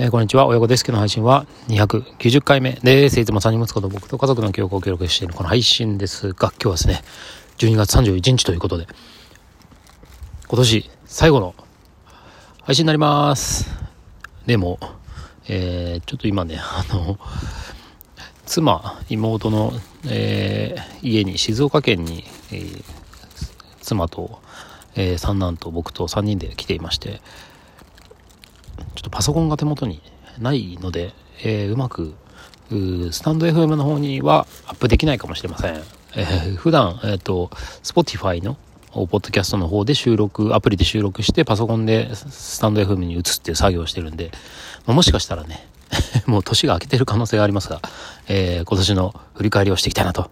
えー、こんにちは。親子デスクの配信は290回目です。いつも3人息子と僕と家族の記憶を記録しているこの配信ですが、今日はですね、12月31日ということで、今年最後の配信になります。でも、えー、ちょっと今ね、あの、妻、妹の、えー、家に、静岡県に、えー、妻と、え、三男と僕と3人で来ていまして、とパソコンが手元にないので、えー、うまくスタンド FM の方にはアップできないかもしれません。えー、普段、えっ、ー、と、Spotify のポッドキャストの方で収録、アプリで収録して、パソコンでスタンド FM に移って作業してるんで、まあ、もしかしたらね、もう年が明けてる可能性がありますが、えー、今年の振り返りをしていきたいなと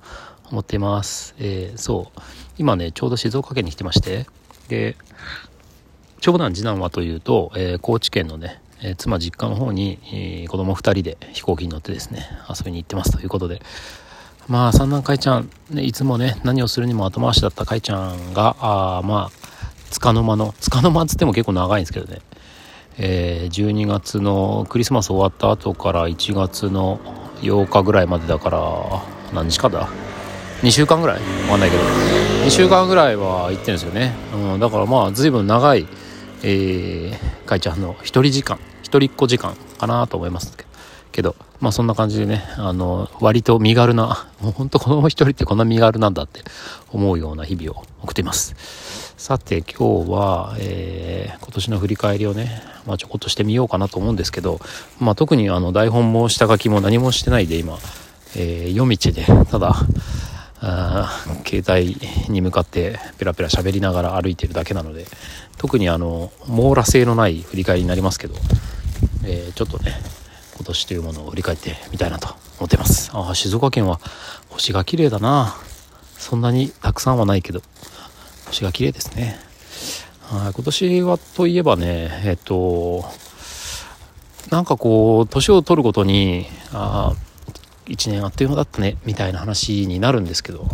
思っています。えー、そう。今ね、ちょうど静岡県に来てまして、で、長男次男はというと、えー、高知県のね、えー、妻実家の方に、えー、子供2人で飛行機に乗ってですね遊びに行ってますということで。まあ三男海ちゃん、ね、いつもね何をするにも後回しだった海ちゃんがあまあつかの間のつかの間っつっても結構長いんですけどね、えー、12月のクリスマス終わった後から1月の8日ぐらいまでだから何日かだ？2週間ぐらい？わかんないけど。2週間ぐらいは行ってるんですよね、うん、だからまあ随分長いえー、かいちゃんの一人時間。一人っ子時間かなと思いますけどまあそんな感じでねあの割と身軽なもうほんと子供一人ってこんな身軽なんだって思うような日々を送っています。さて今日は、えー、今年の振り返りをね、まあ、ちょこっとしてみようかなと思うんですけど、まあ、特にあの台本も下書きも何もしてないで今、えー、夜道でただあ携帯に向かってペラペラ喋りながら歩いてるだけなので特にあの網羅性のない振り返りになりますけど、えー、ちょっとね今年というものを振り返ってみたいなと思ってます。ああ静岡県は星が綺麗だな。そんなにたくさんはないけど。星が綺麗ですね。はい今年はといえばねえっとなんかこう年を取るごとにあ1年あっという間だったねみたいな話になるんですけど、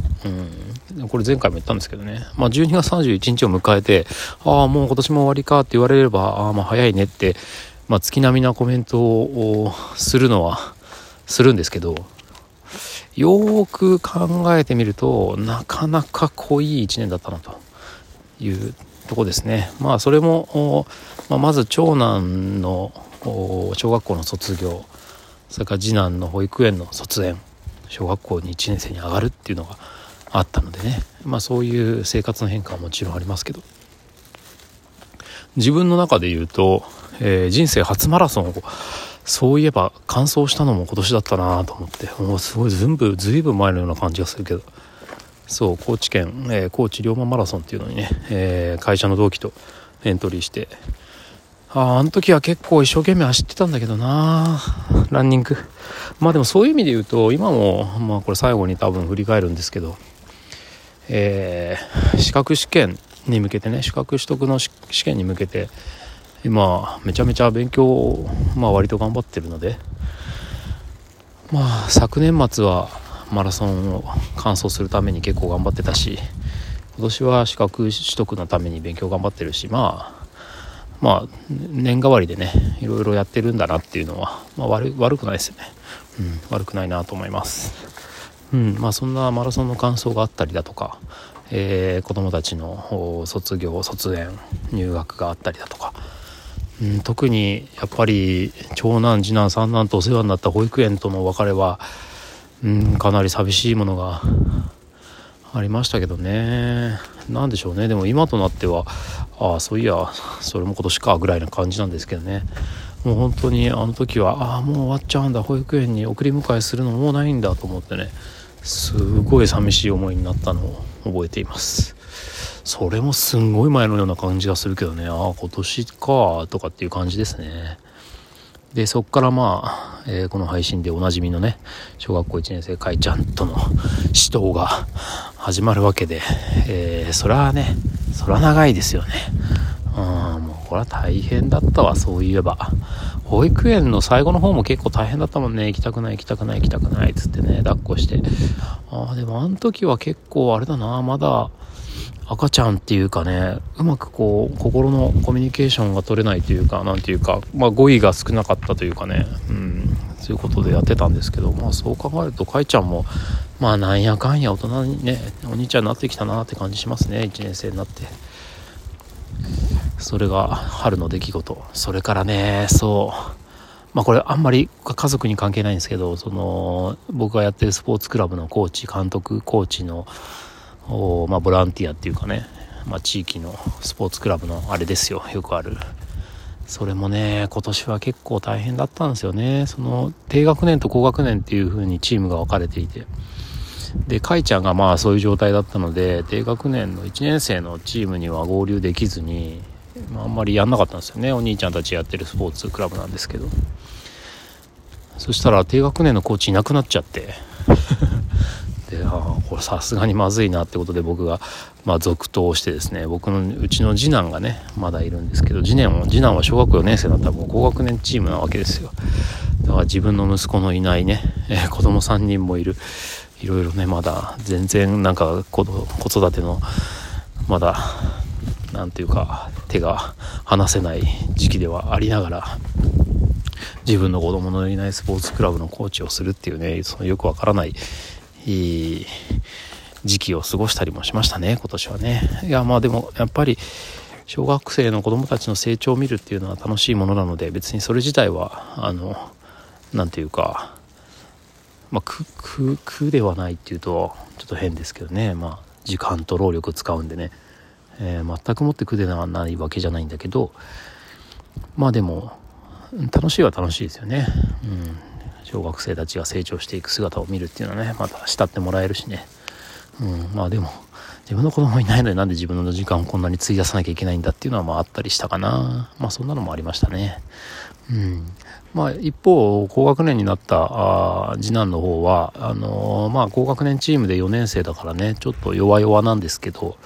うん、これ前回も言ったんですけどね、まあ、12月31日を迎えてああもう今年も終わりかって言われればああまあ早いねって、まあ、月並みなコメントをするのはするんですけどよーく考えてみるとなかなか濃い1年だったなというとこですね。まあそれも、まあ、まず長男の小学校の卒業それから次男の保育園の卒園小学校に1年生に上がるっていうのがあったのでね。まあそういう生活の変化はもちろんありますけど。自分の中で言うと、えー、人生初マラソンをそういえば完走したのも今年だったなと思って。もうすごい。全部ずいぶん前のような感じがするけど。そう高知県、えー、高知龍馬マラソンっていうのにね、えー、会社の同期とエントリーして。ああの時は結構一生懸命走ってたんだけどな。ランニング。まあでもそういう意味で言うと今もまあこれ最後に多分振り返るんですけどえー、資格試験に向けてね資格取得の試験に向けて今めちゃめちゃ勉強をまあ割と頑張ってるのでまあ昨年末はマラソンを完走するために結構頑張ってたし今年は資格取得のために勉強頑張ってるしまあまあ年替わりでねいろいろやってるんだなっていうのは、まあ、悪悪くないですよね、うん、悪くないなと思います。うんまあそんなマラソンの感想があったりだとか、えー、子供たちの卒業卒園入学があったりだとか、うん、特にやっぱり長男次男三男とお世話になった保育園との別れは、うん、かなり寂しいものがありましたけどね。何でしょうね。でも今となってはああそういやそれも今年かぐらいな感じなんですけどね。もう本当にあの時はああもう終わっちゃうんだ。保育園に送り迎えするのもうないんだと思ってね。すごい寂しい思いになったのを覚えています。それもすんごい前のような感じがするけどね。ああ今年かとかっていう感じですね。でそっからまあ、えー、この配信でおなじみのね小学校1年生かいちゃんとの指導が始まるわけで、えー、それはねそれは長いですよね。うんもうこれは大変だったわそういえば。保育園の最後の方も結構大変だったもんね。行きたくない行きたくない行きたくないっつってね抱っこして。ああでもあの時は結構あれだな。まだ赤ちゃんっていうかねうまくこう心のコミュニケーションが取れないというか何ていうか、まあ、語彙が少なかったというかね、うん、そういうことでやってたんですけど、まあ、そう考えるとかいちゃんもまあなんやかんや大人にねお兄ちゃんになってきたなって感じしますね。1年生になって。それが春の出来事。それからねそう。まあこれあんまり家族に関係ないんですけどその僕がやってるスポーツクラブのコーチ監督コーチのまあ、ボランティアっていうかね、まあ、地域のスポーツクラブのあれですよ。よくある。それもね今年は結構大変だったんですよね。その低学年と高学年っていう風にチームが分かれていて。でかいちゃんがまあそういう状態だったので低学年の1年生のチームには合流できずに、まあ、あんまりやんなかったんですよね。お兄ちゃんたちやってるスポーツクラブなんですけど。そしたら低学年のコーチいなくなっちゃって。でああこれさすがにまずいなってことで僕が、まあ、続投してですね僕のうちの次男がねまだいるんですけど次男次男は小学4年生だったらもう高学年チームなわけですよ。だから自分の息子のいないね、えー、子供3人もいる。いろいろねまだ全然なんか子育てのまだ何ていうか手が離せない時期ではありながら自分の子供のいないスポーツクラブのコーチをするっていうねそのよくわからない時期を過ごしたりもしましたね今年はね。いやまあでもやっぱり小学生の子供たちの成長を見るっていうのは楽しいものなので別にそれ自体はあの何て言うかまあ苦ではないっていうとちょっと変ですけどね。まあ時間と労力使うんでね、えー、全くもって苦ではないわけじゃないんだけどまあでも楽しいは楽しいですよね。うん。小学生たちが成長していく姿を見るっていうのはねまた慕ってもらえるしね、うん、まあでも自分の子供いないのになんで自分の時間をこんなに費やさなきゃいけないんだっていうのはまああったりしたかな。まあそんなのもありましたね。うん。まあ一方高学年になったあ次男の方はあのー、まあ高学年チームで4年生だからねちょっと弱々なんですけど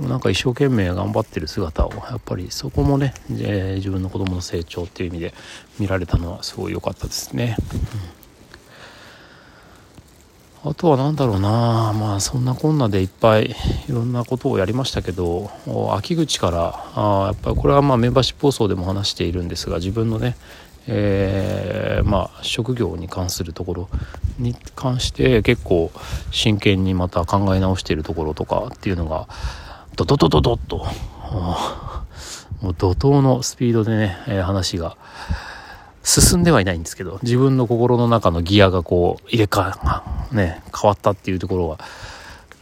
でもなんか一生懸命頑張ってる姿をやっぱりそこもね、えー、自分の子供の成長っていう意味で見られたのはすごい良かったですね。あとは何だろうなまあそんなこんなでいっぱいいろんなことをやりましたけど秋口からあやっぱりこれはまあメンバーシップ放送でも話しているんですが自分のねえー、まあ職業に関するところに関して結構真剣にまた考え直しているところとかっていうのがドドドドドッと、もう怒涛のスピードでね、えー、話が進んではいないんですけど、自分の心の中のギアがこう入れ替え、ね、変わったっていうところは、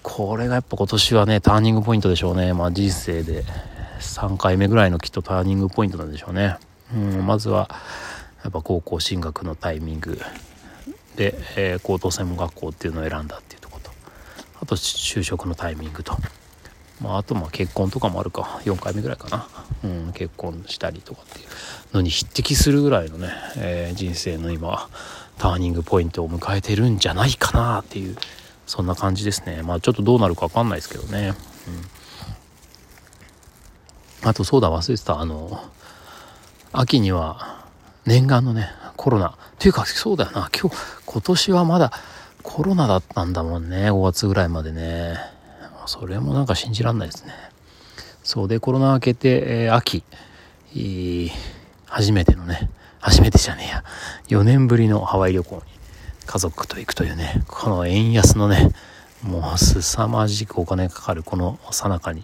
これがやっぱ今年はね、ターニングポイントでしょうね。まあ人生で3回目ぐらいのきっとターニングポイントなんでしょうね。うん、まずは、やっぱ高校進学のタイミングで、えー、高等専門学校っていうのを選んだっていうところと、あと就職のタイミングと、まあ、あとまあ結婚とかもあるか。4回目ぐらいかな、うん、結婚したりとかっていうのに匹敵するぐらいのね、えー、人生の今ターニングポイントを迎えてるんじゃないかなっていうそんな感じですね。まあちょっとどうなるか分かんないですけどね、うん、あとそうだ忘れてた。あの秋には念願のねコロナ。っていうかそうだよな。今日今年はまだコロナだったんだもんね。5月ぐらいまでね。それもなんか信じらんないですね。そうで、コロナ明けて、えー、秋、初めてのね、初めてじゃねえや、4年ぶりのハワイ旅行に家族と行くというね、この円安のね、もう凄まじくお金かかるこの最中に、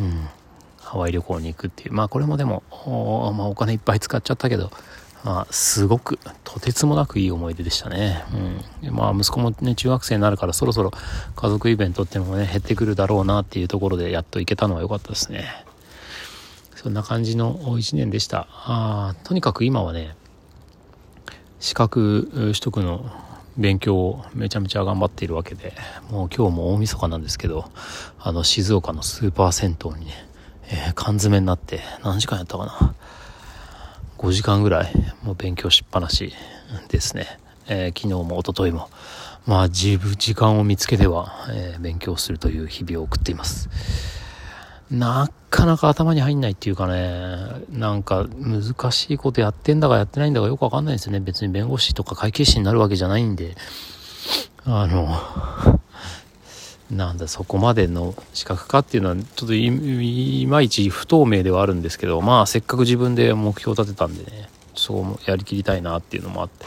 うん、ハワイ旅行に行くっていう。まあこれもでも、おまあ、お金いっぱい使っちゃったけど、まあ、すごくとてつもなくいい思い出でしたね。うん、まあ息子もね中学生になるからそろそろ家族イベントってのもね減ってくるだろうなっていうところでやっと行けたのは良かったですね。そんな感じの1年でした。あとにかく今はね資格取得の勉強をめちゃめちゃ頑張っているわけでもう今日も大晦日なんですけどあの静岡のスーパー銭湯にね、えー、缶詰になって何時間やったかな5時間ぐらいもう勉強しっぱなしですね、えー、昨日も一昨日も。まあ自分時間を見つけては、えー、勉強するという日々を送っています。なかなか頭に入んないっていうかねなんか難しいことやってんだかやってないんだかよくわかんないですよね。別に弁護士とか会計士になるわけじゃないんで。あのなんだそこまでの資格かっていうのはちょっといまいち不透明ではあるんですけどまあせっかく自分で目標を立てたんでねそうやりきりたいなっていうのもあって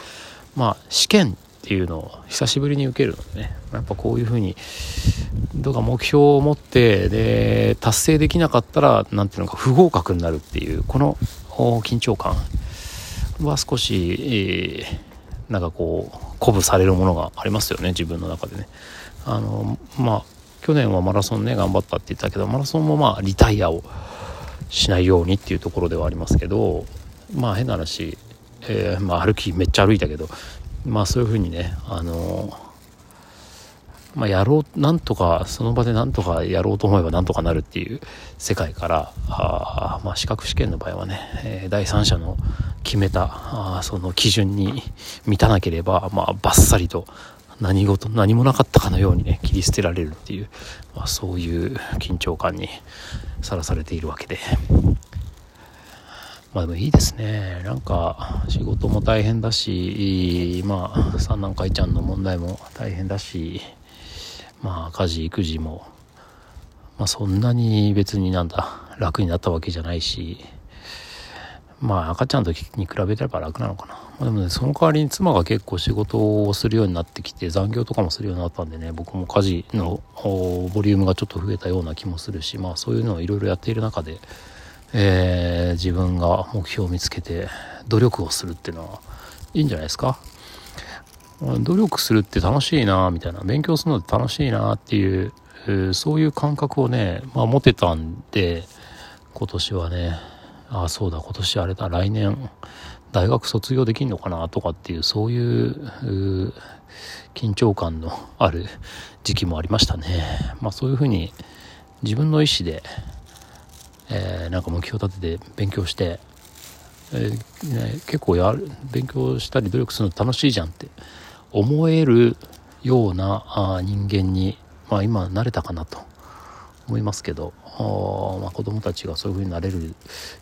まあ試験っていうのを久しぶりに受けるのでねやっぱこういうふうにどうか目標を持ってで達成できなかったら何ていうのか不合格になるっていうこの緊張感は少し、えー、なんかこう鼓舞されるものがありますよね自分の中でね。あのまあ去年はマラソンね頑張ったって言ったけどマラソンもまあリタイアをしないようにっていうところではありますけどまあ変な話、えー、まあ、歩きめっちゃ歩いたけどまあそういうふうにねあのまあ、やろうなんとかその場でなんとかやろうと思えばなんとかなるっていう世界からあ、まあ、資格試験の場合はね、えー、第三者の決めたあその基準に満たなければ、まあ、バッサリと何事何もなかったかのようにね切り捨てられるっていう、まあ、そういう緊張感にさらされているわけで。まあでもいいですね。なんか仕事も大変だし、まあ三男会ちゃんの問題も大変だし、まあ家事育児も、まあそんなに別になんだ楽になったわけじゃないし、まあ赤ちゃんの時に比べれば楽なのかな。でもね、その代わりに妻が結構仕事をするようになってきて、残業とかもするようになったんでね、僕も家事のボリュームがちょっと増えたような気もするし、まあそういうのをいろいろやっている中で、えー、自分が目標を見つけて努力をするっていうのはいいんじゃないですか努力するって楽しいなみたいな勉強するのって楽しいなっていう、そういう感覚をね、まあ、持てたんで今年はねああそうだ今年あれだ来年大学卒業できんのかなとかっていうそういう緊張感のある時期もありましたね。まあそういうふうに自分の意思でえー、なんか目標立てて勉強して、えーね、結構やる勉強したり努力するの楽しいじゃんって思えるようなあ人間に、まあ、今慣れたかなと。思いますけどあ、まあ、子供たちがそういう風になれる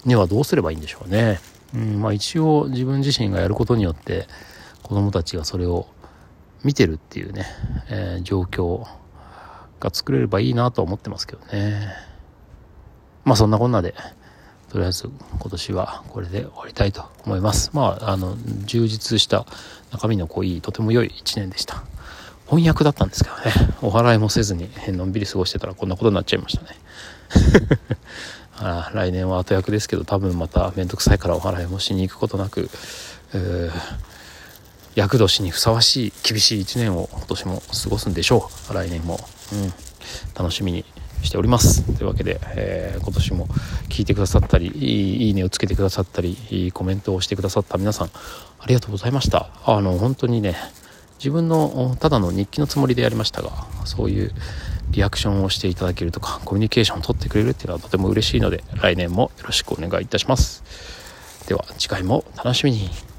にはどうすればいいんでしょうね。うんまあ、一応自分自身がやることによって子供たちがそれを見てるっていうね、えー、状況が作れればいいなと思ってますけどね。まあそんなこんなで、とりあえず今年はこれで終わりたいと思います。まあ、あの、充実した中身の濃い、とても良い一年でした。翻訳だったんですけどね、お払いもせずにのんびり過ごしてたらこんなことになっちゃいましたね。あ来年は後役ですけど多分また面倒くさいからお払いもしに行くことなく、厄年にふさわしい厳しい一年を今年も過ごすんでしょう。来年も、うん、楽しみにしております。というわけで、えー、今年も聞いてくださったりいいねをつけてくださったりコメントをしてくださった皆さんありがとうございました。あの本当にね自分のただの日記のつもりでやりましたがそういうリアクションをしていただけるとかコミュニケーションを取ってくれるっていうのはとても嬉しいので来年もよろしくお願いいたします。では次回も楽しみに。